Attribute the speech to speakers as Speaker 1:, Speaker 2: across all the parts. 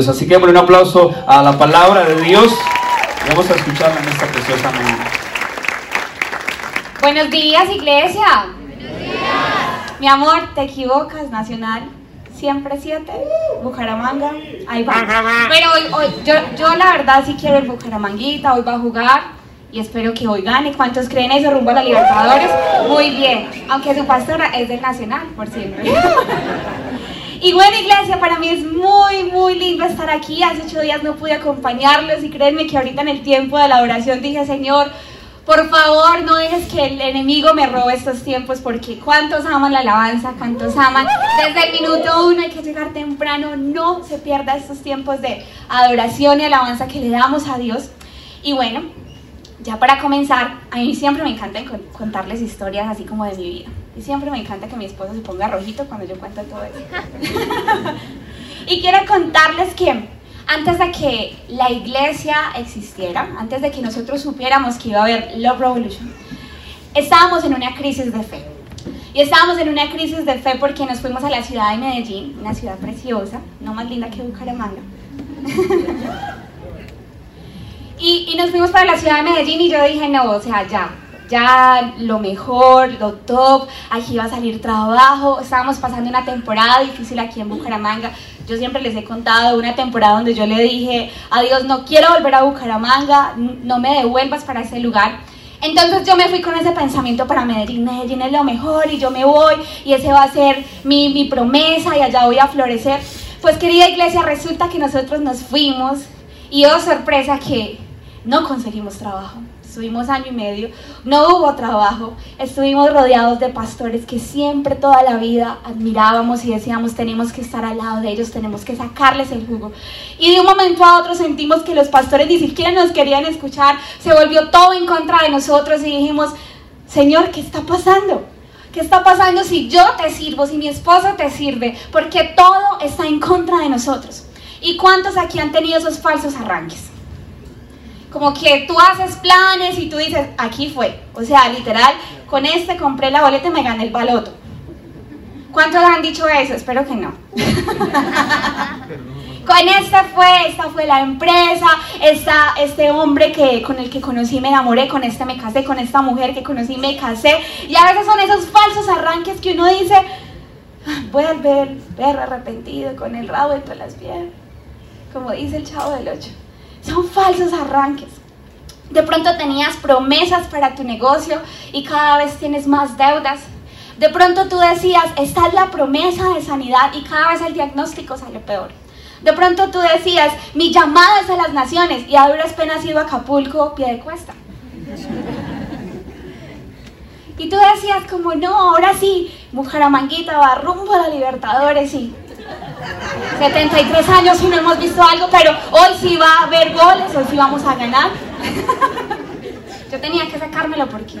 Speaker 1: Pues así que por un aplauso a la palabra de Dios. Vamos a escucharla en esta preciosa mañana.
Speaker 2: Buenos días, iglesia. Buenos días. Mi amor, te equivocas, Nacional. Siempre siete, Bucaramanga, ahí va. Pero hoy, hoy yo, yo la verdad sí quiero el Bucaramanguita, hoy va a jugar y espero que hoy gane. ¿Cuántos creen eso rumbo a la Libertadores? Muy bien, aunque su pastora es del Nacional, por siempre. Y bueno, iglesia, para mí es muy, muy lindo estar aquí. Hace ocho días no pude acompañarlos y créanme que ahorita en el tiempo de la oración dije, Señor, por favor, no dejes que el enemigo me robe estos tiempos porque cuántos aman la alabanza, cuántos aman. Desde el minuto uno hay que llegar temprano, no se pierda estos tiempos de adoración y alabanza que le damos a Dios. Y bueno, ya para comenzar, a mí siempre me encanta contarles historias así como de mi vida. Y siempre me encanta que mi esposo se ponga rojito cuando yo cuento todo eso. y quiero contarles que antes de que la iglesia existiera, antes de que nosotros supiéramos que iba a haber Love Revolution, estábamos en una crisis de fe. Y estábamos en una crisis de fe porque nos fuimos a la ciudad de Medellín, una ciudad preciosa, no más linda que Bucaramanga. y, nos fuimos para la ciudad de Medellín y yo dije, no, o sea, ya, ya lo mejor, lo top, aquí va a salir trabajo. Estábamos pasando una temporada difícil aquí en Bucaramanga. Yo siempre les he contado una temporada donde yo le dije a Dios, no quiero volver a Bucaramanga, no me devuelvas para ese lugar. Entonces yo me fui con ese pensamiento para Medellín, Medellín es lo mejor y yo me voy y ese va a ser mi, mi promesa y allá voy a florecer. Pues querida iglesia, resulta que nosotros nos fuimos y oh sorpresa que no conseguimos trabajo estuvimos año y medio, no hubo trabajo, estuvimos rodeados de pastores que siempre toda la vida admirábamos y decíamos tenemos que estar al lado de ellos, tenemos que sacarles el jugo. Y de un momento a otro sentimos que los pastores ni siquiera nos querían escuchar, se volvió todo en contra de nosotros y dijimos, Señor, ¿qué está pasando? ¿Qué está pasando si yo te sirvo, si mi esposo te sirve? Porque todo está en contra de nosotros. ¿Y cuántos aquí han tenido esos falsos arranques? Como que tú haces planes y tú dices, aquí fue. O sea, literal, con este compré la boleta y me gané el baloto. ¿Cuántos han dicho eso? Espero que no. con este fue, esta fue la empresa, esta, este hombre que, con el que conocí me enamoré, con este me casé, con esta mujer que conocí me casé. Y a veces son esos falsos arranques que uno dice, ah, voy al ver, perro arrepentido con el rabo entre las piernas. Como dice el chavo del 8. Son falsos arranques. De pronto tenías promesas para tu negocio y cada vez tienes más deudas. De pronto tú decías, esta es la promesa de sanidad y cada vez el diagnóstico sale peor. De pronto tú decías, mi llamada es a las naciones y a duras penas ido a Acapulco pie de cuesta. Y tú decías como, no, ahora sí, Manguita va rumbo a la Libertadores y 73 años y no hemos visto algo, pero hoy sí va a haber goles, hoy sí vamos a ganar. Yo tenía que sacármelo porque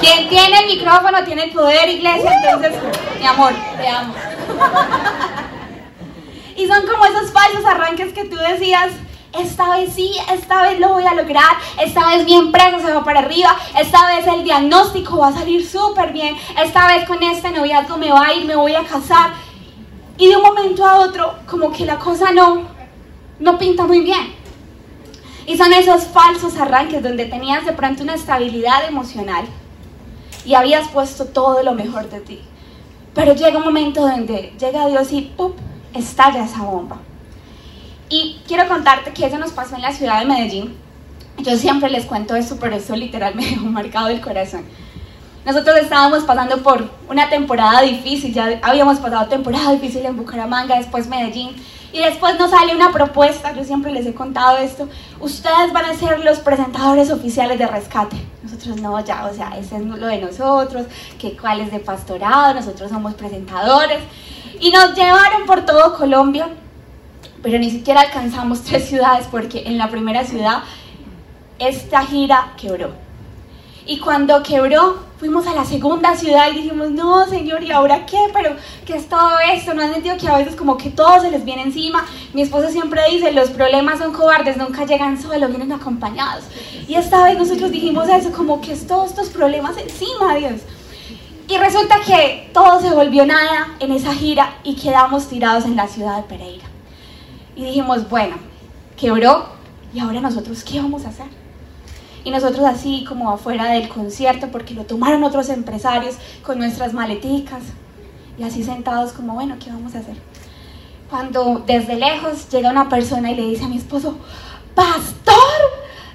Speaker 2: quien tiene el micrófono tiene el poder, iglesia, entonces, mi amor, te amo. Y son como esos falsos arranques que tú decías, esta vez sí, esta vez lo voy a lograr, esta vez mi empresa se va para arriba, esta vez el diagnóstico va a salir súper bien, esta vez con este noviazgo me va a ir, me voy a casar. Y de un momento a otro, como que la cosa no, no pinta muy bien. Y son esos falsos arranques donde tenías de pronto una estabilidad emocional y habías puesto todo lo mejor de ti. Pero llega un momento donde llega Dios y ¡up! estalla esa bomba. Y quiero contarte que eso nos pasó en la ciudad de Medellín. Yo siempre les cuento esto, pero eso literal me dejó marcado el corazón. Nosotros estábamos pasando por una temporada difícil, ya habíamos pasado temporada difícil en Bucaramanga, después Medellín, y después nos sale una propuesta, yo siempre les he contado esto, ustedes van a ser los presentadores oficiales de rescate. Nosotros no, ya, o sea, ese es lo de nosotros, que cuál es de pastorado, nosotros somos presentadores. Y nos llevaron por todo Colombia, pero ni siquiera alcanzamos tres ciudades porque en la primera ciudad esta gira quebró. Y cuando quebró, fuimos a la segunda ciudad y dijimos, no, señor, ¿y ahora qué? Pero, ¿qué es todo esto? ¿No han sentido que a veces como que todo se les viene encima? Mi esposo siempre dice, los problemas son cobardes, nunca llegan solos, vienen acompañados. Y esta vez nosotros dijimos eso, como que es todos estos problemas encima, Dios. Y resulta que todo se volvió nada en esa gira y quedamos tirados en la ciudad de Pereira. Y dijimos, bueno, quebró y ahora nosotros, ¿qué vamos a hacer? Y nosotros así como afuera del concierto, porque lo tomaron otros empresarios con nuestras maleticas. Y así sentados como, bueno, ¿qué vamos a hacer? Cuando desde lejos llega una persona y le dice a mi esposo, pastor,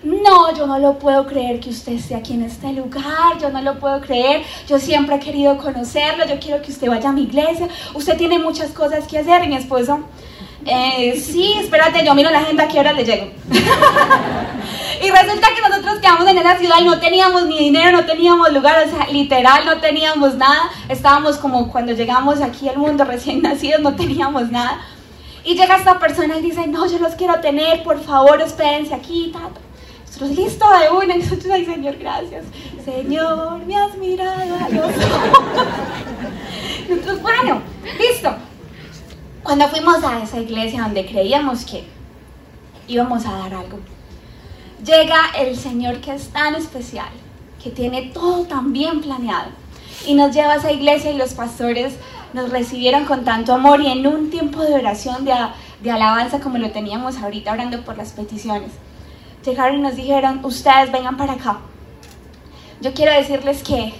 Speaker 2: no, yo no lo puedo creer que usted esté aquí en este lugar, yo no lo puedo creer, yo siempre he querido conocerlo, yo quiero que usted vaya a mi iglesia, usted tiene muchas cosas que hacer mi esposo, eh, sí, espérate, yo miro la agenda, ¿a qué hora le llego? y resulta que nosotros quedamos en esa ciudad y no teníamos ni dinero, no teníamos lugar, o sea, literal no teníamos nada, estábamos como cuando llegamos aquí al mundo recién nacidos, no teníamos nada. Y llega esta persona y dice, no, yo los quiero tener, por favor, espérense aquí, tato nosotros, listo de una, nosotros, ay Señor, gracias. Señor, me has mirado a los ojos. Bueno, listo. Cuando fuimos a esa iglesia donde creíamos que íbamos a dar algo, llega el Señor que es tan especial, que tiene todo tan bien planeado, y nos lleva a esa iglesia y los pastores nos recibieron con tanto amor y en un tiempo de oración, de, de alabanza como lo teníamos ahorita orando por las peticiones llegaron y nos dijeron, ustedes vengan para acá. Yo quiero decirles que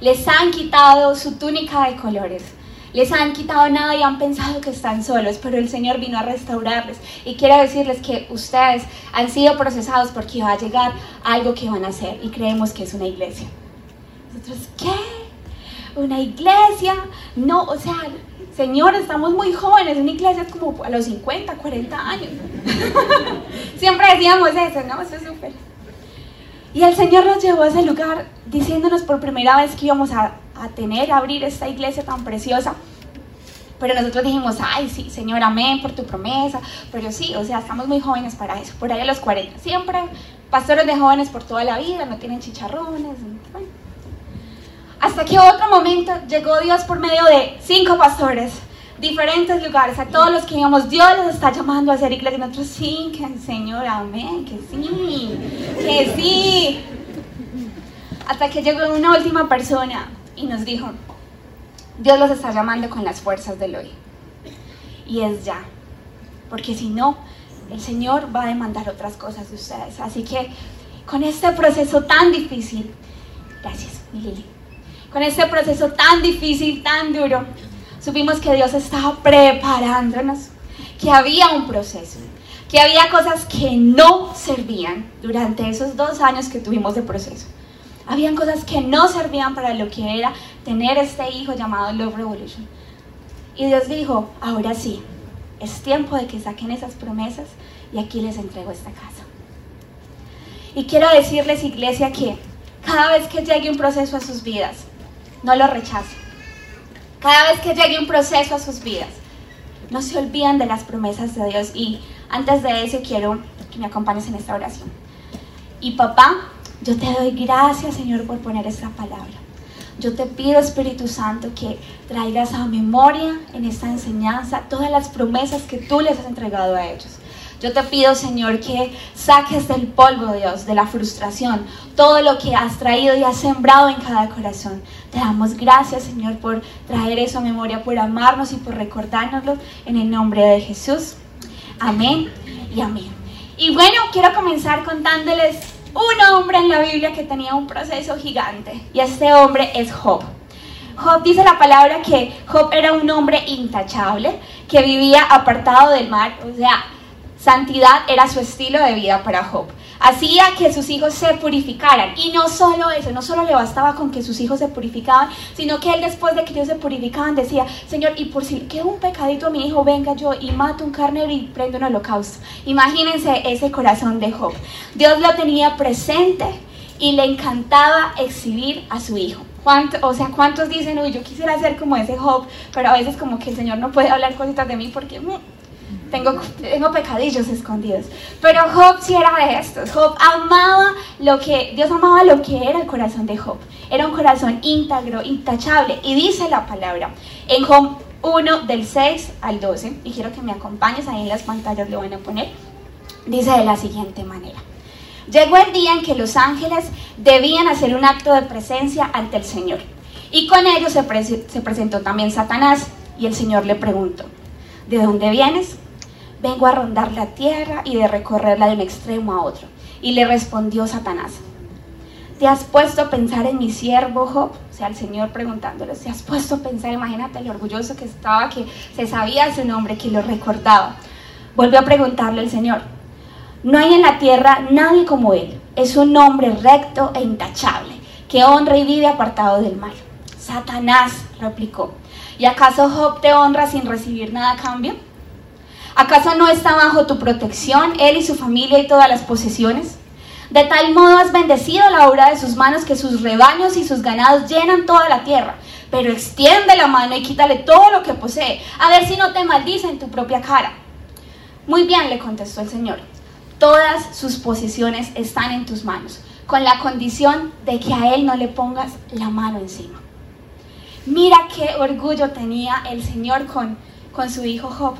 Speaker 2: les han quitado su túnica de colores, les han quitado nada y han pensado que están solos, pero el Señor vino a restaurarles. Y quiero decirles que ustedes han sido procesados porque va a llegar algo que van a hacer y creemos que es una iglesia. Nosotros, ¿qué? ¿Una iglesia? No, o sea, Señor, estamos muy jóvenes, una iglesia es como a los 50, 40 años. Siempre decíamos eso, ¿no? Eso es súper. Y el Señor nos llevó a ese lugar diciéndonos por primera vez que íbamos a, a tener, a abrir esta iglesia tan preciosa. Pero nosotros dijimos, ay, sí, Señor, amén por tu promesa. Pero sí, o sea, estamos muy jóvenes para eso, por ahí a los 40. Siempre pastores de jóvenes por toda la vida, no tienen chicharrones. Hasta que otro momento llegó Dios por medio de cinco pastores, diferentes lugares, a todos los que íbamos, Dios los está llamando a hacer iglesia. Y nosotros, sí, que el Señor, amén, que sí, que sí. Hasta que llegó una última persona y nos dijo, Dios los está llamando con las fuerzas del hoy. Y es ya. Porque si no, el Señor va a demandar otras cosas de ustedes. Así que con este proceso tan difícil, gracias, mi Lili con este proceso tan difícil, tan duro, supimos que Dios estaba preparándonos, que había un proceso, que había cosas que no servían durante esos dos años que tuvimos de proceso. Habían cosas que no servían para lo que era tener este hijo llamado Love Revolution. Y Dios dijo, ahora sí, es tiempo de que saquen esas promesas y aquí les entrego esta casa. Y quiero decirles, iglesia, que cada vez que llegue un proceso a sus vidas, no lo rechacen. Cada vez que llegue un proceso a sus vidas, no se olviden de las promesas de Dios. Y antes de eso quiero que me acompañes en esta oración. Y papá, yo te doy gracias, Señor, por poner esta palabra. Yo te pido, Espíritu Santo, que traigas a memoria en esta enseñanza todas las promesas que tú les has entregado a ellos. Yo te pido, Señor, que saques del polvo, Dios, de la frustración, todo lo que has traído y has sembrado en cada corazón. Te damos gracias, Señor, por traer eso a memoria, por amarnos y por recordárnoslo en el nombre de Jesús. Amén y amén. Y bueno, quiero comenzar contándoles un hombre en la Biblia que tenía un proceso gigante. Y este hombre es Job. Job dice la palabra que Job era un hombre intachable, que vivía apartado del mar, o sea, Santidad era su estilo de vida para Job. Hacía que sus hijos se purificaran. Y no solo eso, no solo le bastaba con que sus hijos se purificaban, sino que él después de que ellos se purificaban decía, Señor, y por si queda un pecadito a mi hijo, venga yo y mato un carnero y prendo un holocausto. Imagínense ese corazón de Job. Dios lo tenía presente y le encantaba exhibir a su hijo. ¿Cuánto, o sea, ¿cuántos dicen, uy, yo quisiera ser como ese Job, pero a veces como que el Señor no puede hablar cositas de mí porque... Mm, tengo, tengo pecadillos escondidos. Pero Job sí era de estos. Job amaba lo que, Dios amaba lo que era el corazón de Job. Era un corazón íntegro, intachable. Y dice la palabra en Job 1 del 6 al 12, y quiero que me acompañes ahí en las pantallas, le van a poner, dice de la siguiente manera. Llegó el día en que los ángeles debían hacer un acto de presencia ante el Señor. Y con ellos se, se presentó también Satanás y el Señor le preguntó, ¿de dónde vienes? Vengo a rondar la tierra y de recorrerla de un extremo a otro. Y le respondió Satanás, ¿te has puesto a pensar en mi siervo Job? O sea, el Señor preguntándole, ¿te has puesto a pensar? Imagínate lo orgulloso que estaba, que se sabía su nombre, que lo recordaba. Volvió a preguntarle el Señor, no hay en la tierra nadie como él. Es un hombre recto e intachable, que honra y vive apartado del mal. Satanás replicó, ¿y acaso Job te honra sin recibir nada a cambio? ¿Acaso no está bajo tu protección él y su familia y todas las posesiones? De tal modo has bendecido la obra de sus manos que sus rebaños y sus ganados llenan toda la tierra. Pero extiende la mano y quítale todo lo que posee, a ver si no te maldice en tu propia cara. Muy bien, le contestó el Señor. Todas sus posesiones están en tus manos, con la condición de que a él no le pongas la mano encima. Mira qué orgullo tenía el Señor con, con su hijo Job.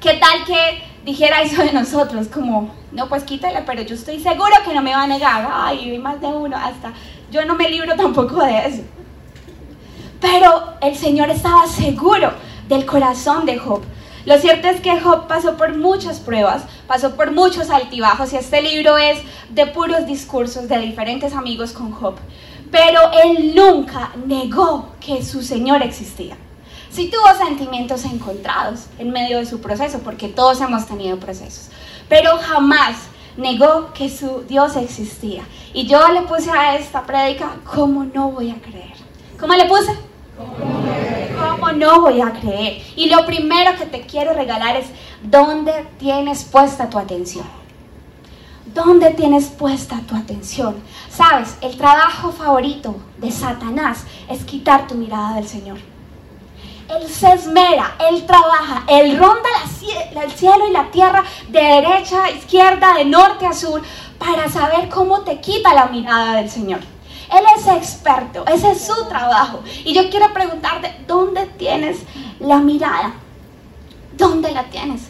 Speaker 2: ¿Qué tal que dijera eso de nosotros? Como, no, pues quítale, pero yo estoy seguro que no me va a negar. Ay, hay más de uno, hasta yo no me libro tampoco de eso. Pero el Señor estaba seguro del corazón de Job. Lo cierto es que Job pasó por muchas pruebas, pasó por muchos altibajos y este libro es de puros discursos de diferentes amigos con Job. Pero él nunca negó que su Señor existía. Sí tuvo sentimientos encontrados en medio de su proceso, porque todos hemos tenido procesos, pero jamás negó que su Dios existía. Y yo le puse a esta prédica, ¿cómo no voy a creer? ¿Cómo le puse? ¿Cómo no voy a creer? Y lo primero que te quiero regalar es, ¿dónde tienes puesta tu atención? ¿Dónde tienes puesta tu atención? Sabes, el trabajo favorito de Satanás es quitar tu mirada del Señor. Él se esmera, Él trabaja, Él ronda el cielo y la tierra de derecha a izquierda, de norte a sur, para saber cómo te quita la mirada del Señor. Él es experto, ese es su trabajo. Y yo quiero preguntarte, ¿dónde tienes la mirada? ¿Dónde la tienes?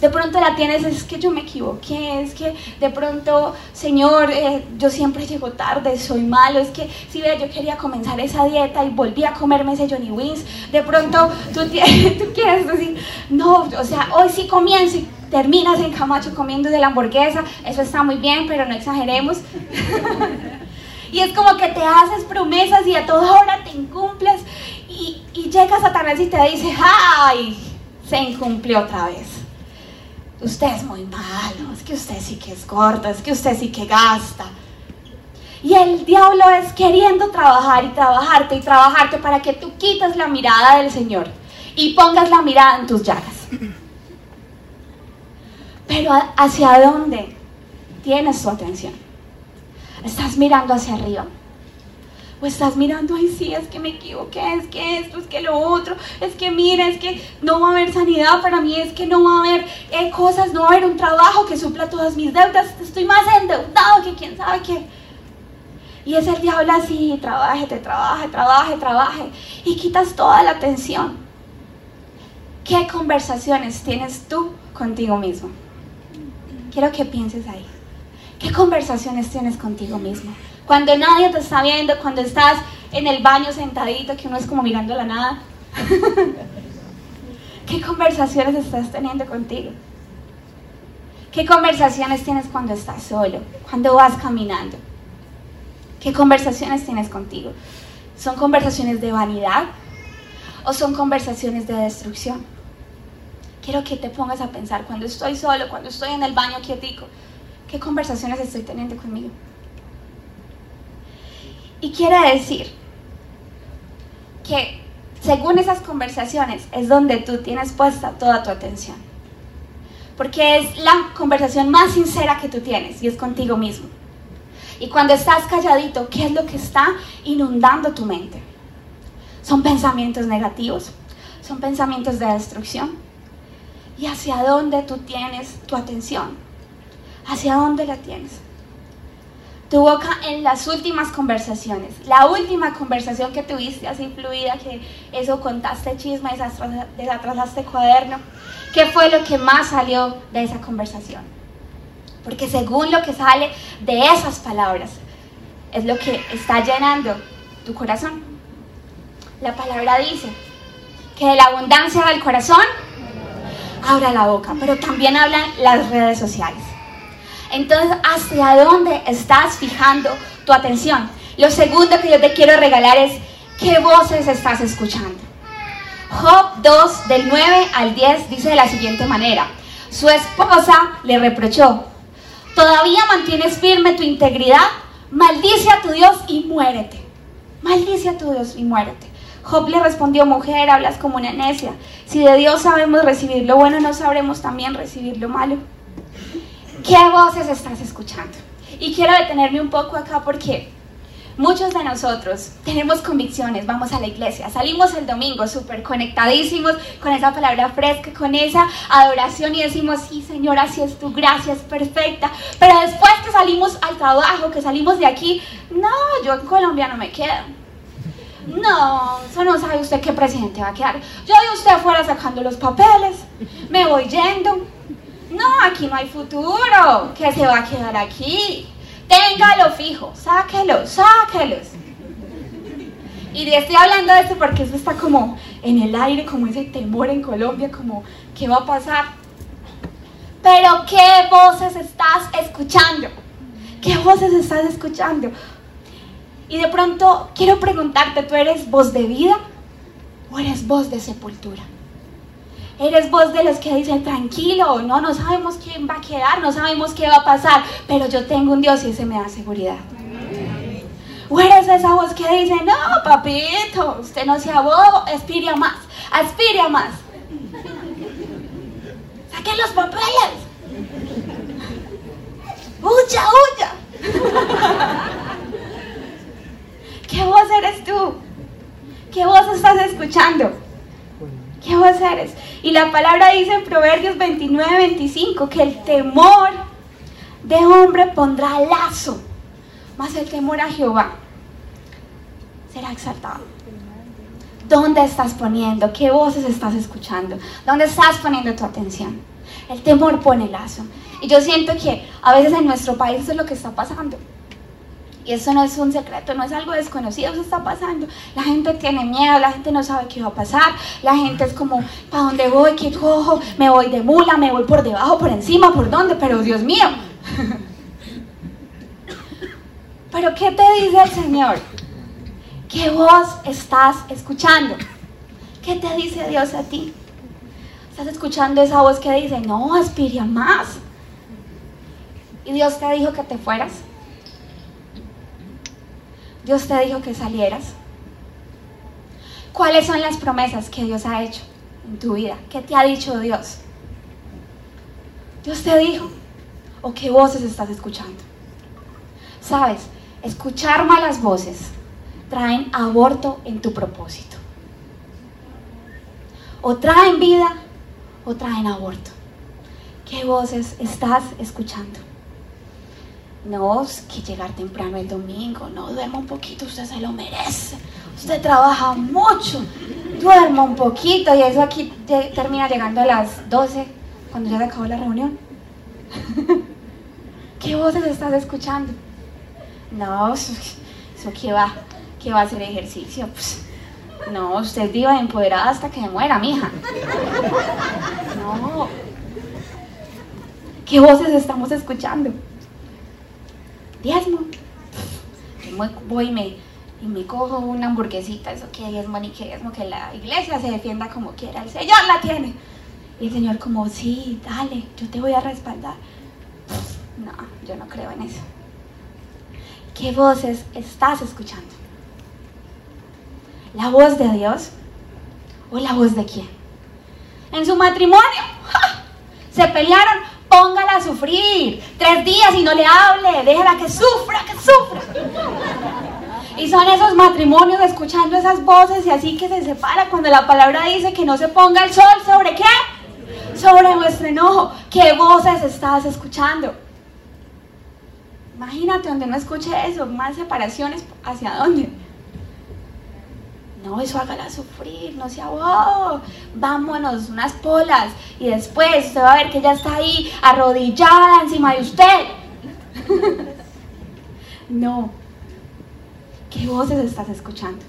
Speaker 2: De pronto la tienes, es que yo me equivoqué, es que de pronto, Señor, eh, yo siempre llego tarde, soy malo, es que si ve, yo quería comenzar esa dieta y volví a comerme ese Johnny Wings. De pronto tú, tú quieres decir, no, o sea, hoy sí comienzo y terminas en Camacho comiendo de la hamburguesa, eso está muy bien, pero no exageremos. y es como que te haces promesas y a toda hora te incumples y, y llega Satanás y te dice, ¡ay! Se incumplió otra vez usted es muy malo, es que usted sí que es gordo, es que usted sí que gasta. Y el diablo es queriendo trabajar y trabajarte y trabajarte para que tú quites la mirada del Señor y pongas la mirada en tus llagas. Pero ¿hacia dónde tienes tu atención? ¿Estás mirando hacia arriba? O estás mirando, ay sí, es que me equivoqué, es que esto, es que lo otro, es que mira, es que no va a haber sanidad para mí, es que no va a haber eh, cosas, no va a haber un trabajo que supla todas mis deudas, estoy más endeudado que quién sabe qué. Y es el diablo así, trabaje, te trabaje, trabaje, trabaje, y quitas toda la atención. ¿Qué conversaciones tienes tú contigo mismo? Quiero que pienses ahí. ¿Qué conversaciones tienes contigo mismo? Cuando nadie te está viendo, cuando estás en el baño sentadito, que uno es como mirando la nada. ¿Qué conversaciones estás teniendo contigo? ¿Qué conversaciones tienes cuando estás solo? Cuando vas caminando? ¿Qué conversaciones tienes contigo? ¿Son conversaciones de vanidad o son conversaciones de destrucción? Quiero que te pongas a pensar cuando estoy solo, cuando estoy en el baño quietico, ¿qué conversaciones estoy teniendo conmigo? Y quiere decir que según esas conversaciones es donde tú tienes puesta toda tu atención. Porque es la conversación más sincera que tú tienes y es contigo mismo. Y cuando estás calladito, ¿qué es lo que está inundando tu mente? Son pensamientos negativos, son pensamientos de destrucción. ¿Y hacia dónde tú tienes tu atención? ¿Hacia dónde la tienes? Tu boca en las últimas conversaciones, la última conversación que tuviste así fluida, que eso contaste chisme, desatrasaste cuaderno, ¿qué fue lo que más salió de esa conversación? Porque según lo que sale de esas palabras, es lo que está llenando tu corazón. La palabra dice que de la abundancia del corazón abra la boca, pero también hablan las redes sociales. Entonces, ¿hacia dónde estás fijando tu atención? Lo segundo que yo te quiero regalar es, ¿qué voces estás escuchando? Job 2, del 9 al 10, dice de la siguiente manera. Su esposa le reprochó, ¿todavía mantienes firme tu integridad? Maldice a tu Dios y muérete. Maldice a tu Dios y muérete. Job le respondió, mujer, hablas como una necia. Si de Dios sabemos recibir lo bueno, no sabremos también recibir lo malo. ¿Qué voces estás escuchando? Y quiero detenerme un poco acá porque muchos de nosotros tenemos convicciones, vamos a la iglesia, salimos el domingo súper conectadísimos con esa palabra fresca, con esa adoración y decimos, sí Señor, así es tu gracia, es perfecta. Pero después que salimos al trabajo, que salimos de aquí, no, yo en Colombia no me quedo. No, eso no sabe usted qué presidente va a quedar. Yo de usted fuera sacando los papeles, me voy yendo. No, aquí no hay futuro, que se va a quedar aquí. Téngalo fijo, sáquelo, sáquelos. Y estoy hablando de esto porque eso está como en el aire, como ese temor en Colombia, como ¿qué va a pasar? Pero ¿qué voces estás escuchando? ¿Qué voces estás escuchando? Y de pronto quiero preguntarte, ¿tú eres voz de vida o eres voz de sepultura? Eres voz de los que dicen, tranquilo, no, no sabemos quién va a quedar, no sabemos qué va a pasar, pero yo tengo un Dios y ese me da seguridad. O eres esa voz que dice, no, papito, usted no sea bobo, aspire a más, aspire a más. Saquen los papeles. Huya, huya. ¿Qué voz eres tú? ¿Qué voz estás escuchando? ¿Qué voz eres? Y la palabra dice en Proverbios 29, 25 que el temor de hombre pondrá lazo, mas el temor a Jehová será exaltado. ¿Dónde estás poniendo? ¿Qué voces estás escuchando? ¿Dónde estás poniendo tu atención? El temor pone lazo. Y yo siento que a veces en nuestro país eso es lo que está pasando. Y eso no es un secreto, no es algo desconocido, eso está pasando. La gente tiene miedo, la gente no sabe qué va a pasar, la gente es como, ¿para dónde voy? ¿Qué cojo? Me voy de mula, me voy por debajo, por encima, ¿por dónde? Pero Dios mío. Pero ¿qué te dice el Señor? ¿Qué voz estás escuchando? ¿Qué te dice Dios a ti? ¿Estás escuchando esa voz que dice, no, aspira más? ¿Y Dios te dijo que te fueras? Dios te dijo que salieras. ¿Cuáles son las promesas que Dios ha hecho en tu vida? ¿Qué te ha dicho Dios? Dios te dijo. ¿O qué voces estás escuchando? Sabes, escuchar malas voces traen aborto en tu propósito. O traen vida o traen aborto. ¿Qué voces estás escuchando? No, es que llegar temprano el domingo, no, duerma un poquito, usted se lo merece. Usted trabaja mucho, duerma un poquito y eso aquí termina llegando a las 12 cuando ya se acabó la reunión. ¿Qué voces estás escuchando? No, eso, que va, que va a hacer ejercicio. Pues, no, usted viva empoderada hasta que muera, mija. No. ¿Qué voces estamos escuchando? Diezmo. Voy y me, y me cojo una hamburguesita, eso que diezmo ni que diezmo, que la iglesia se defienda como quiera, el Señor la tiene. Y el Señor como, sí, dale, yo te voy a respaldar. No, yo no creo en eso. ¿Qué voces estás escuchando? ¿La voz de Dios o la voz de quién? En su matrimonio se pelearon póngala a sufrir. Tres días y no le hable, déjala que sufra, que sufra. Y son esos matrimonios escuchando esas voces y así que se separa cuando la palabra dice que no se ponga el sol sobre qué? Sobre nuestro enojo. ¿Qué voces estás escuchando? Imagínate donde no escuche eso, más separaciones, ¿hacia dónde? No, eso hágala sufrir, no sea bobo. Vámonos, unas polas. Y después usted va a ver que ella está ahí arrodillada encima de usted. no. ¿Qué voces estás escuchando?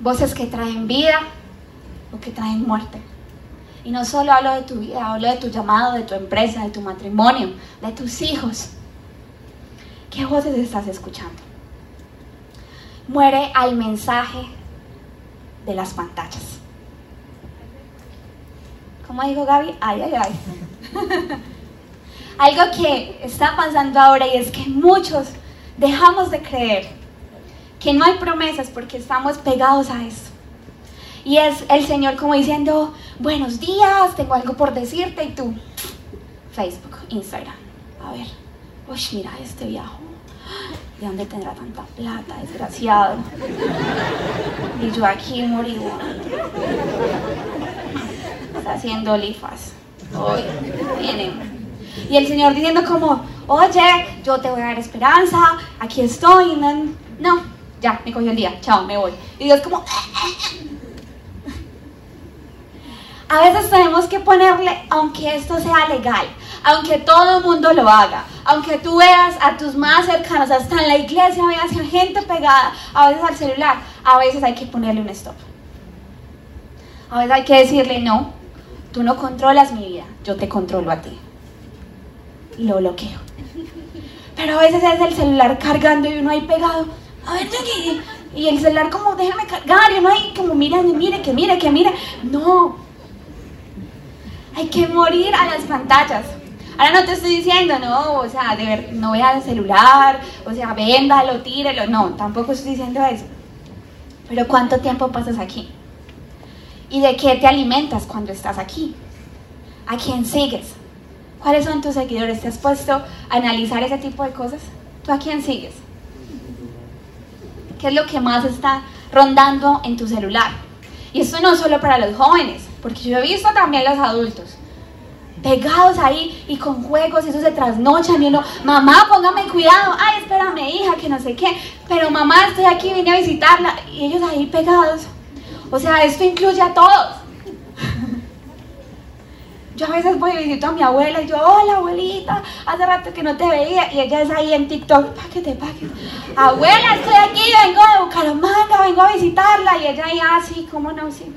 Speaker 2: ¿Voces que traen vida o que traen muerte? Y no solo hablo de tu vida, hablo de tu llamado, de tu empresa, de tu matrimonio, de tus hijos. ¿Qué voces estás escuchando? Muere al mensaje de las pantallas. ¿Cómo dijo Gaby? Ay, ay, ay. Algo que está pasando ahora y es que muchos dejamos de creer que no hay promesas porque estamos pegados a eso. Y es el Señor como diciendo, buenos días, tengo algo por decirte y tú, Facebook, Instagram, a ver, uy, mira este viejo, ¿de dónde tendrá tanta plata, desgraciado? Y yo aquí moribundo, está haciendo olifas, hoy viene. Y el Señor diciendo como, oye, yo te voy a dar esperanza, aquí estoy, no, no, ya, me cogió el día, chao, me voy. Y Dios como, a veces tenemos que ponerle, aunque esto sea legal, aunque todo el mundo lo haga, aunque tú veas a tus más cercanos, hasta en la iglesia veas gente pegada, a veces al celular, a veces hay que ponerle un stop. A veces hay que decirle, no, tú no controlas mi vida, yo te controlo a ti. Y lo bloqueo. Pero a veces es el celular cargando y uno ahí pegado, a ver, y el celular como, déjame cargar, y uno ahí como, mire, mire, que mire, que mire. No, hay que morir a las pantallas. Ahora no te estoy diciendo, no, o sea, no vea el celular, o sea, véndalo, tírelo. No, tampoco estoy diciendo eso. Pero ¿cuánto tiempo pasas aquí? ¿Y de qué te alimentas cuando estás aquí? ¿A quién sigues? ¿Cuáles son tus seguidores? ¿Te has puesto a analizar ese tipo de cosas? ¿Tú a quién sigues? ¿Qué es lo que más está rondando en tu celular? Y esto no solo para los jóvenes, porque yo he visto también los adultos pegados ahí y con juegos, eso se trasnochan y uno, mamá, póngame cuidado, ay, espérame, hija, que no sé qué, pero mamá, estoy aquí, vine a visitarla, y ellos ahí pegados. O sea, esto incluye a todos. Yo a veces voy y visito a mi abuela y yo, hola abuelita, hace rato que no te veía y ella es ahí en TikTok, paquete, paquete. Abuela, estoy aquí, vengo de Bucaramanga, vengo a visitarla y ella ahí así, ¿cómo no? Sí.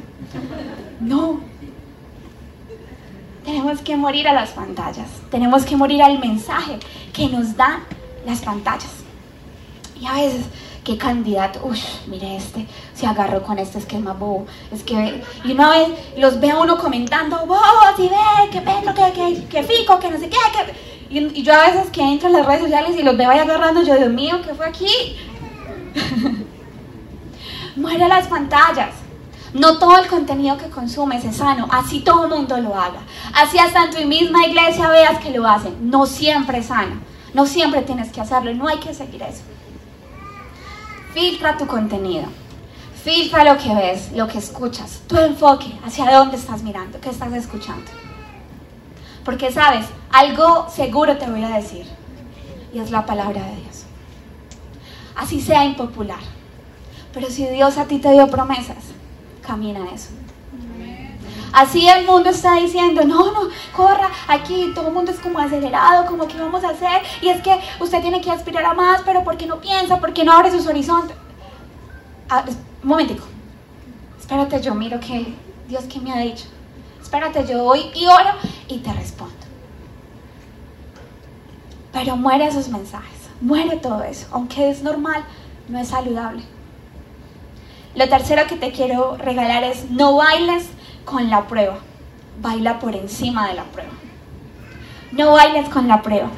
Speaker 2: No. Tenemos que morir a las pantallas. Tenemos que morir al mensaje que nos dan las pantallas. Y a veces, qué candidato, uff, mire este, se agarró con este esquema bobo. Es que, y una vez los ve a uno comentando, bobo, si ve, que Pedro, que, que, que Fico, que no sé qué, que... Y, y, yo a veces que entro en las redes sociales y los veo ahí agarrando, yo, Dios mío, ¿qué fue aquí? Muere las pantallas. No todo el contenido que consumes es sano, así todo el mundo lo haga. Así hasta en tu misma iglesia veas que lo hacen. No siempre es sano, no siempre tienes que hacerlo, no hay que seguir eso. Filtra tu contenido, filtra lo que ves, lo que escuchas, tu enfoque, hacia dónde estás mirando, qué estás escuchando. Porque sabes, algo seguro te voy a decir, y es la palabra de Dios. Así sea impopular, pero si Dios a ti te dio promesas, camina eso. Así el mundo está diciendo, no, no, corra, aquí todo el mundo es como acelerado, como que vamos a hacer, y es que usted tiene que aspirar a más, pero ¿por qué no piensa? ¿Por qué no abre sus horizontes? Ah, un momentico, espérate, yo miro que Dios que me ha dicho, espérate, yo voy y oro y te respondo. Pero muere esos mensajes, muere todo eso, aunque es normal, no es saludable. Lo tercero que te quiero regalar es no bailes con la prueba, baila por encima de la prueba. No bailes con la prueba,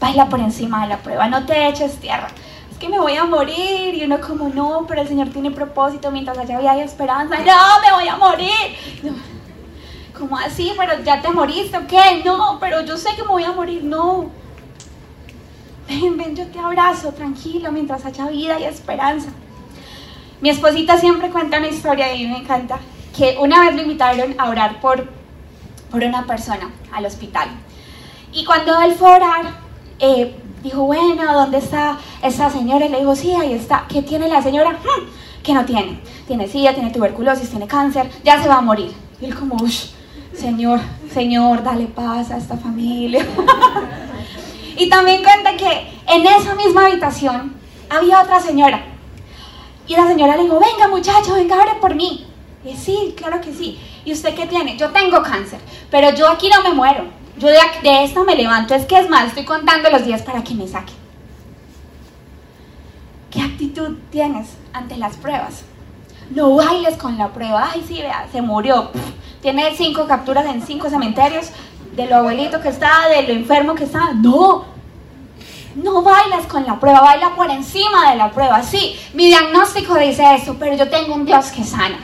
Speaker 2: baila por encima de la prueba, no te eches tierra. Es que me voy a morir y uno como no, pero el Señor tiene propósito mientras allá hay esperanza. No, me voy a morir. como así? Pero ya te moriste, ¿ok? No, pero yo sé que me voy a morir. No. Ven, ven, yo te abrazo, tranquilo, mientras haya vida y esperanza. Mi esposita siempre cuenta una historia y me encanta, que una vez lo invitaron a orar por, por una persona al hospital. Y cuando él fue a orar, eh, dijo, bueno, ¿dónde está esa señora? Y le dijo, sí, ahí está. ¿Qué tiene la señora? Hmm, que no tiene. Tiene sida, tiene tuberculosis, tiene cáncer, ya se va a morir. Él como, señor, señor, dale paz a esta familia. y también cuenta que en esa misma habitación había otra señora y la señora le dijo, venga muchacho, venga, ore por mí. Y sí, claro que sí. ¿Y usted qué tiene? Yo tengo cáncer, pero yo aquí no me muero. Yo de, de esta me levanto. Es que es más, estoy contando los días para que me saquen. ¿Qué actitud tienes ante las pruebas? No bailes con la prueba. Ay, sí, vea, se murió. tiene cinco capturas en cinco cementerios de lo abuelito que está, de lo enfermo que está. No, no bailas con la prueba, baila por encima de la prueba. Sí, mi diagnóstico dice esto, pero yo tengo un Dios que sana.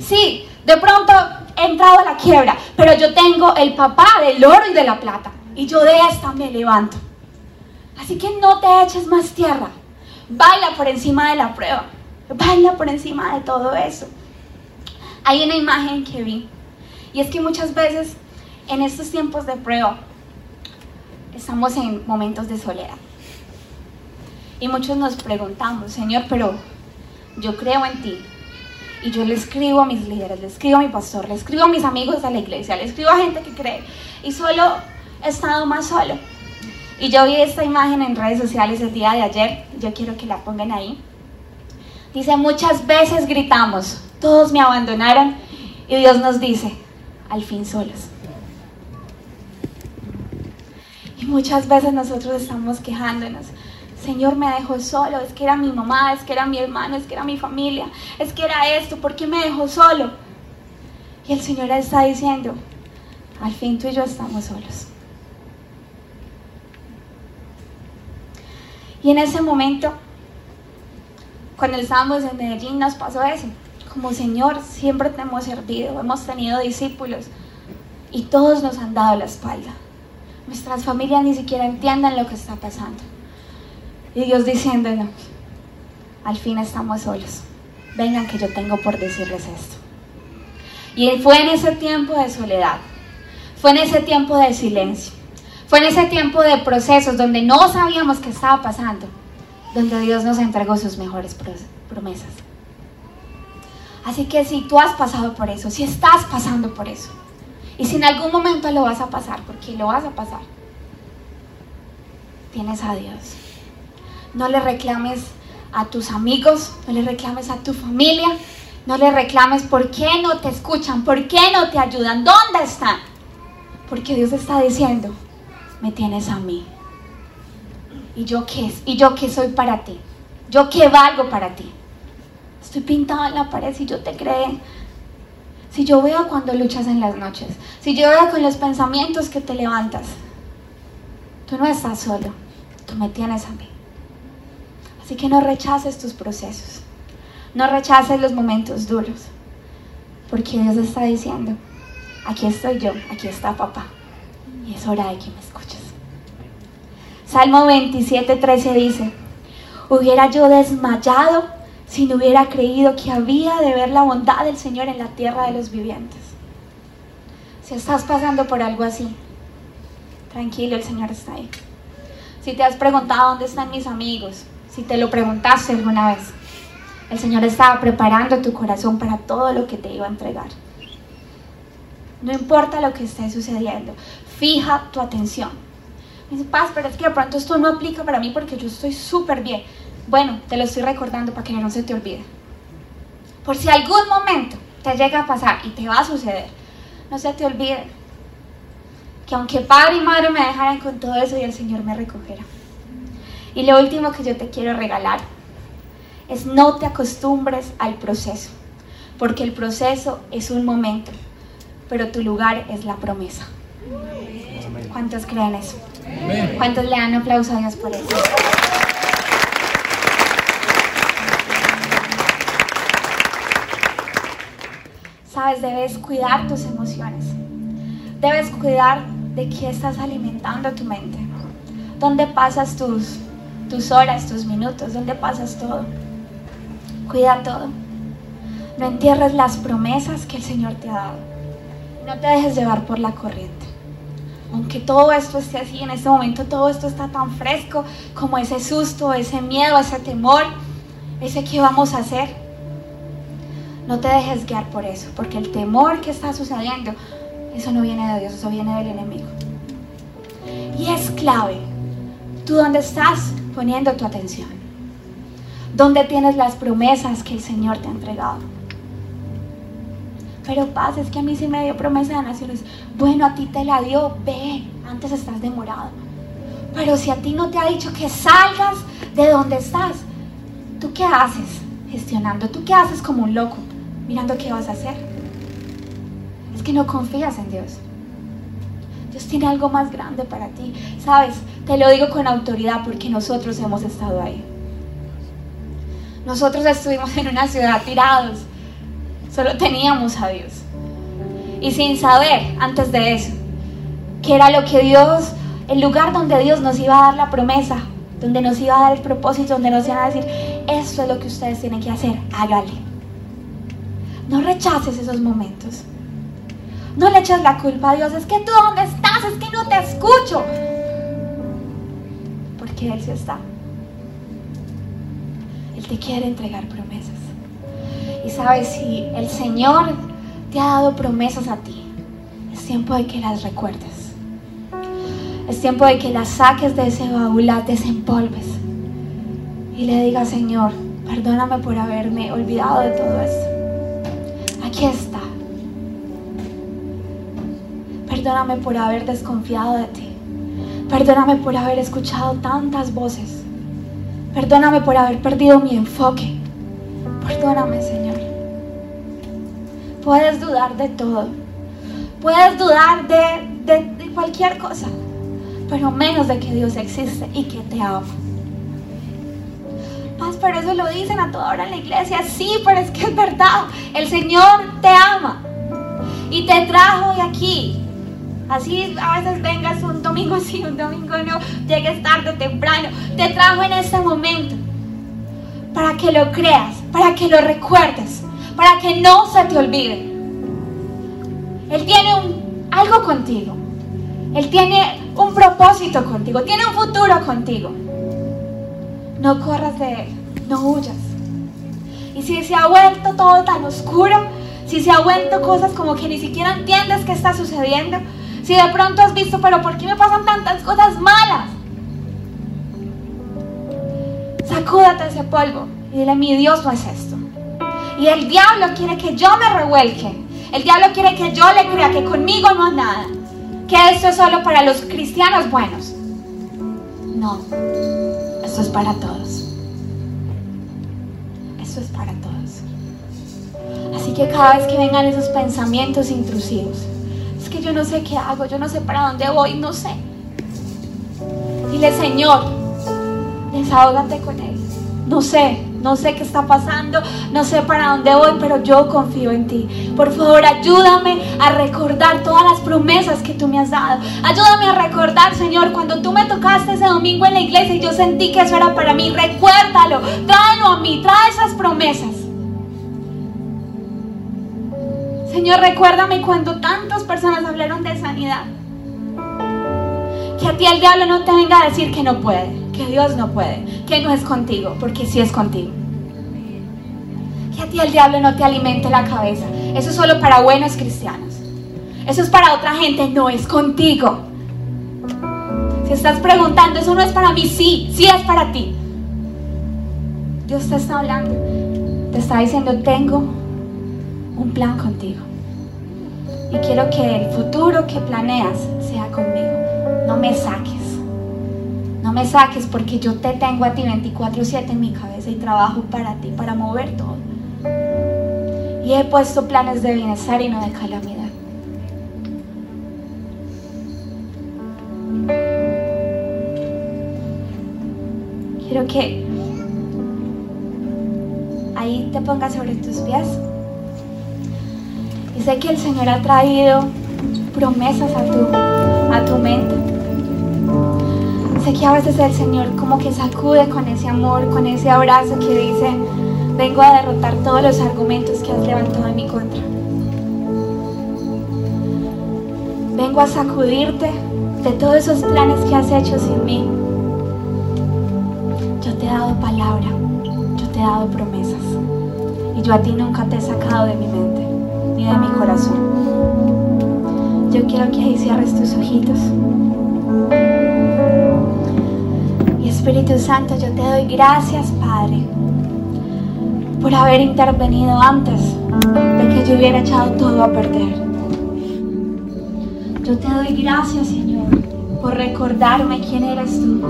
Speaker 2: Sí, de pronto he entrado a la quiebra, pero yo tengo el papá del oro y de la plata. Y yo de esta me levanto. Así que no te eches más tierra. Baila por encima de la prueba. Baila por encima de todo eso. Hay una imagen que vi. Y es que muchas veces en estos tiempos de prueba estamos en momentos de soledad. Y muchos nos preguntamos, Señor, pero yo creo en ti. Y yo le escribo a mis líderes, le escribo a mi pastor, le escribo a mis amigos de la iglesia, le escribo a gente que cree. Y solo he estado más solo. Y yo vi esta imagen en redes sociales el día de ayer, yo quiero que la pongan ahí. Dice, muchas veces gritamos, todos me abandonaron y Dios nos dice, al fin solos. Y muchas veces nosotros estamos quejándonos. Señor me dejó solo, es que era mi mamá, es que era mi hermano, es que era mi familia, es que era esto, ¿por qué me dejó solo? Y el Señor está diciendo, al fin tú y yo estamos solos. Y en ese momento, cuando estábamos en Medellín, nos pasó eso. Como Señor, siempre te hemos servido, hemos tenido discípulos y todos nos han dado la espalda. Nuestras familias ni siquiera entienden lo que está pasando. Y Dios diciéndonos, al fin estamos solos. Vengan que yo tengo por decirles esto. Y fue en ese tiempo de soledad, fue en ese tiempo de silencio, fue en ese tiempo de procesos donde no sabíamos qué estaba pasando, donde Dios nos entregó sus mejores promesas. Así que si tú has pasado por eso, si estás pasando por eso, y si en algún momento lo vas a pasar, porque lo vas a pasar, tienes a Dios. No le reclames a tus amigos, no le reclames a tu familia, no le reclames por qué no te escuchan, por qué no te ayudan, dónde están. Porque Dios está diciendo, me tienes a mí. ¿Y yo qué es? ¿Y yo qué soy para ti? ¿Yo qué valgo para ti? Estoy pintado en la pared si yo te creo. Si yo veo cuando luchas en las noches. Si yo veo con los pensamientos que te levantas. Tú no estás solo. Tú me tienes a mí. Así que no rechaces tus procesos. No rechaces los momentos duros. Porque Dios está diciendo, aquí estoy yo, aquí está papá. Y es hora de que me escuches. Salmo 27, 13 dice, hubiera yo desmayado si no hubiera creído que había de ver la bondad del Señor en la tierra de los vivientes. Si estás pasando por algo así, tranquilo, el Señor está ahí. Si te has preguntado dónde están mis amigos, si te lo preguntaste alguna vez, el Señor estaba preparando tu corazón para todo lo que te iba a entregar. No importa lo que esté sucediendo, fija tu atención. Me dice, Paz, pero es que de pronto esto no aplica para mí porque yo estoy súper bien. Bueno, te lo estoy recordando para que no se te olvide. Por si algún momento te llega a pasar y te va a suceder, no se te olvide que aunque padre y madre me dejaran con todo eso y el Señor me recogerá. Y lo último que yo te quiero regalar es no te acostumbres al proceso, porque el proceso es un momento, pero tu lugar es la promesa. ¿Cuántos creen eso? ¿Cuántos le dan aplauso a Dios por eso? Sabes, debes cuidar tus emociones. Debes cuidar de qué estás alimentando tu mente. ¿Dónde pasas tus, tus horas, tus minutos? ¿Dónde pasas todo? Cuida todo. No entierres las promesas que el Señor te ha dado. No te dejes llevar por la corriente. Aunque todo esto esté así, en este momento todo esto está tan fresco como ese susto, ese miedo, ese temor, ese que vamos a hacer. No te dejes guiar por eso, porque el temor que está sucediendo, eso no viene de Dios, eso viene del enemigo. Y es clave, tú dónde estás poniendo tu atención, dónde tienes las promesas que el Señor te ha entregado. Pero paz, es que a mí sí me dio promesa de naciones. Bueno, a ti te la dio, ve, antes estás demorado. Pero si a ti no te ha dicho que salgas de donde estás, ¿tú qué haces gestionando? ¿Tú qué haces como un loco mirando qué vas a hacer? Es que no confías en Dios. Dios tiene algo más grande para ti. Sabes, te lo digo con autoridad porque nosotros hemos estado ahí. Nosotros estuvimos en una ciudad tirados. Solo teníamos a Dios. Y sin saber antes de eso, que era lo que Dios, el lugar donde Dios nos iba a dar la promesa, donde nos iba a dar el propósito, donde nos iba a decir, esto es lo que ustedes tienen que hacer, hágale. No rechaces esos momentos. No le eches la culpa a Dios, es que tú dónde estás, es que no te escucho. Porque Él sí está. Él te quiere entregar promesas. Y sabes, si el Señor te ha dado promesas a ti, es tiempo de que las recuerdes. Es tiempo de que las saques de ese baúl, las desempolves. Y le digas, Señor, perdóname por haberme olvidado de todo esto. Perdóname por haber desconfiado de ti. Perdóname por haber escuchado tantas voces. Perdóname por haber perdido mi enfoque. Perdóname, Señor. Puedes dudar de todo. Puedes dudar de, cualquier cosa. Pero menos de que Dios existe y que te ama. Pero eso lo dicen a toda hora en la iglesia. Sí, pero es que es verdad. El Señor te ama. Y te trajo de aquí Así a veces vengas un domingo sí, un domingo no, llegues tarde temprano. Te trajo en este momento para que lo creas, para que lo recuerdes, para que no se te olvide. Él tiene un, algo contigo. Él tiene un propósito contigo, tiene un futuro contigo. No corras de él, no huyas. Y si se ha vuelto todo tan oscuro, si se ha vuelto cosas como que ni siquiera entiendes qué está sucediendo, si de pronto has visto, pero ¿por qué me pasan tantas cosas malas? Sacúdate ese polvo y dile, mi Dios no es esto. Y el diablo quiere que yo me revuelque. El diablo quiere que yo le crea que conmigo no es nada. Que esto es solo para los cristianos buenos. No, esto es para todos. Es para todos. Así que cada vez que vengan esos pensamientos intrusivos, que yo no sé qué hago, yo no sé para dónde voy, no sé. Dile, Señor, desahógate con Él. No sé, no sé qué está pasando, no sé para dónde voy, pero yo confío en ti. Por favor, ayúdame a recordar todas las promesas que tú me has dado. Ayúdame a recordar, Señor, cuando tú me tocaste ese domingo en la iglesia y yo sentí que eso era para mí. Recuérdalo, tráelo a mí, trae esas promesas. Señor, recuérdame cuando tantas personas hablaron de sanidad. Que a ti el diablo no te venga a decir que no puede, que Dios no puede, que no es contigo, porque sí es contigo. Que a ti el diablo no te alimente la cabeza. Eso es solo para buenos cristianos. Eso es para otra gente, no es contigo. Si estás preguntando, eso no es para mí, sí, sí es para ti. Dios te está hablando, te está diciendo, tengo un plan contigo. Y quiero que el futuro que planeas sea conmigo. No me saques. No me saques porque yo te tengo a ti 24/7 en mi cabeza y trabajo para ti, para mover todo. Y he puesto planes de bienestar y no de calamidad. Quiero que ahí te pongas sobre tus pies. Y sé que el Señor ha traído promesas a tu, a tu mente. Sé que a veces el Señor como que sacude con ese amor, con ese abrazo que dice, vengo a derrotar todos los argumentos que has levantado en mi contra. Vengo a sacudirte de todos esos planes que has hecho sin mí. Yo te he dado palabra, yo te he dado promesas y yo a ti nunca te he sacado de mi mente ni de mi corazón. Yo quiero que ahí cierres tus ojitos. Espíritu Santo, yo te doy gracias, Padre, por haber intervenido antes de que yo hubiera echado todo a perder. Yo te doy gracias, Señor, por recordarme quién eres tú.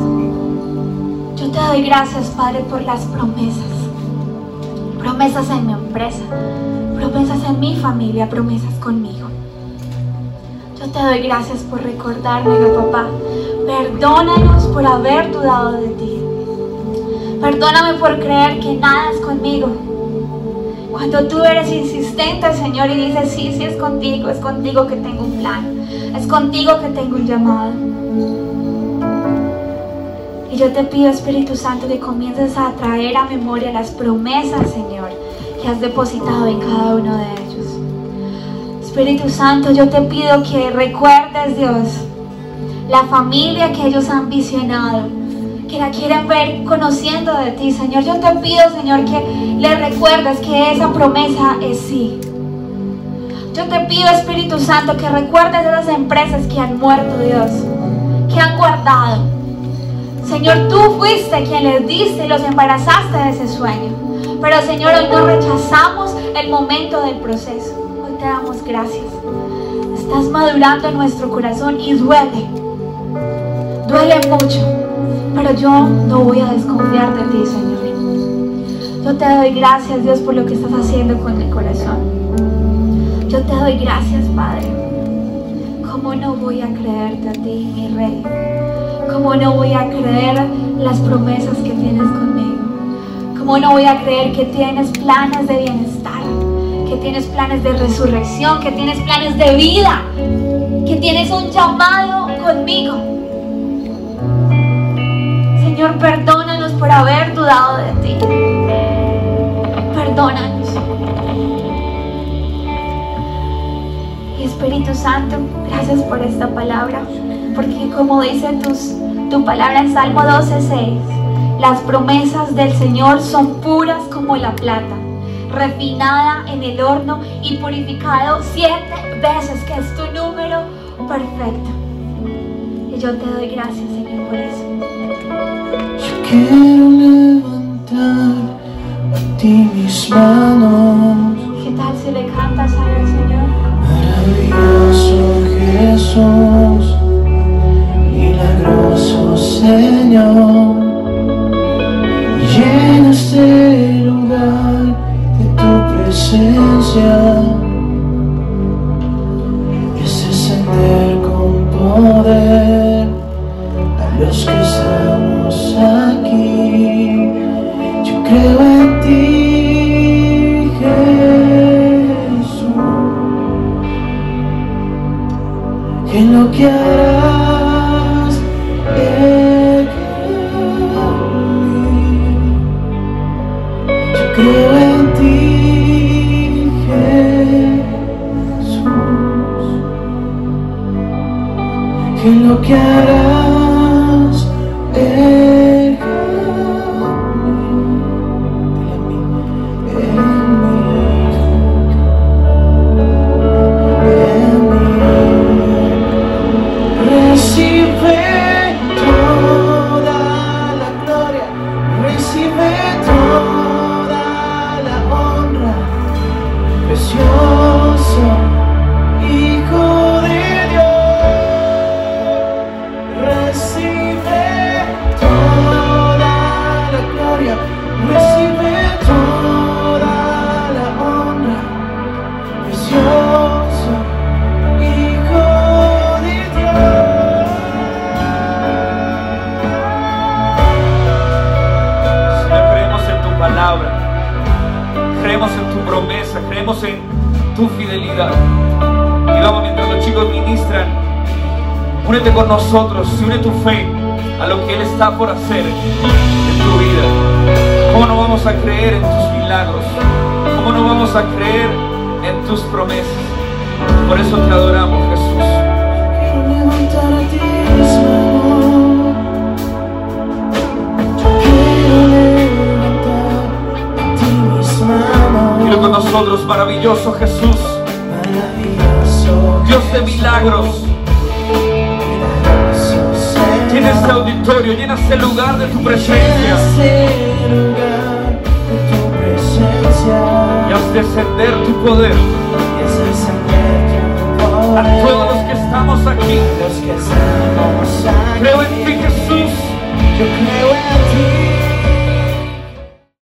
Speaker 2: Yo te doy gracias, Padre, por las promesas. Promesas en mi empresa, promesas en mi familia, promesas conmigo. Yo te doy gracias por recordarme, papá. Perdónanos por haber dudado de ti. Perdóname por creer que nada es conmigo. Cuando tú eres insistente, Señor, y dices, sí, sí es contigo, es contigo que tengo un plan, es contigo que tengo un llamado. Y yo te pido, Espíritu Santo, que comiences a traer a memoria las promesas, Señor, que has depositado en cada uno de ellos. Espíritu Santo, yo te pido que recuerdes, Dios, la familia que ellos han visionado, que la quieren ver conociendo de ti, Señor. Yo te pido, Señor, que le recuerdes que esa promesa es sí. Yo te pido, Espíritu Santo, que recuerdes esas empresas que han muerto, Dios, que han guardado. Señor, tú fuiste quien les diste y los embarazaste de ese sueño. Pero, Señor, hoy no rechazamos el momento del proceso. Te damos gracias. Estás madurando nuestro corazón y duele. Duele mucho. Pero yo no voy a desconfiar de ti, Señor. Yo te doy gracias, Dios, por lo que estás haciendo con mi corazón. Yo te doy gracias, Padre. ¿Cómo no voy a creerte a ti, mi Rey? ¿Cómo no voy a creer las promesas que tienes conmigo? ¿Cómo no voy a creer que tienes planes de bienestar? Tienes planes de resurrección, que tienes planes de vida, que tienes un llamado conmigo. Señor, perdónanos por haber dudado de ti. Perdónanos. Y Espíritu Santo, gracias por esta palabra, porque como dice tus, tu palabra en Salmo 12:6, las promesas del Señor son puras como la plata, refinada en el horno y purificado siete veces, que es tu número perfecto. Y yo te doy gracias, Señor, por eso.
Speaker 3: Yo quiero levantar a ti mis manos,
Speaker 2: ¿Qué tal si le cantas al Señor?
Speaker 3: maravilloso Jesús, milagroso Señor. Presencia con
Speaker 1: nosotros y une tu fe a lo que Él está por hacer en tu vida. ¿Cómo no vamos a creer en tus milagros? ¿Cómo no vamos a creer en tus promesas? Por eso te adoramos, Jesús.
Speaker 3: Quiero levantar a ti quiero
Speaker 1: con nosotros, maravilloso Jesús, Dios de milagros. Llena este auditorio, llena este lugar de tu presencia.
Speaker 3: Y haz descender tu poder a todos los que estamos aquí. Creo en ti, Jesús.
Speaker 4: Yo creo en ti.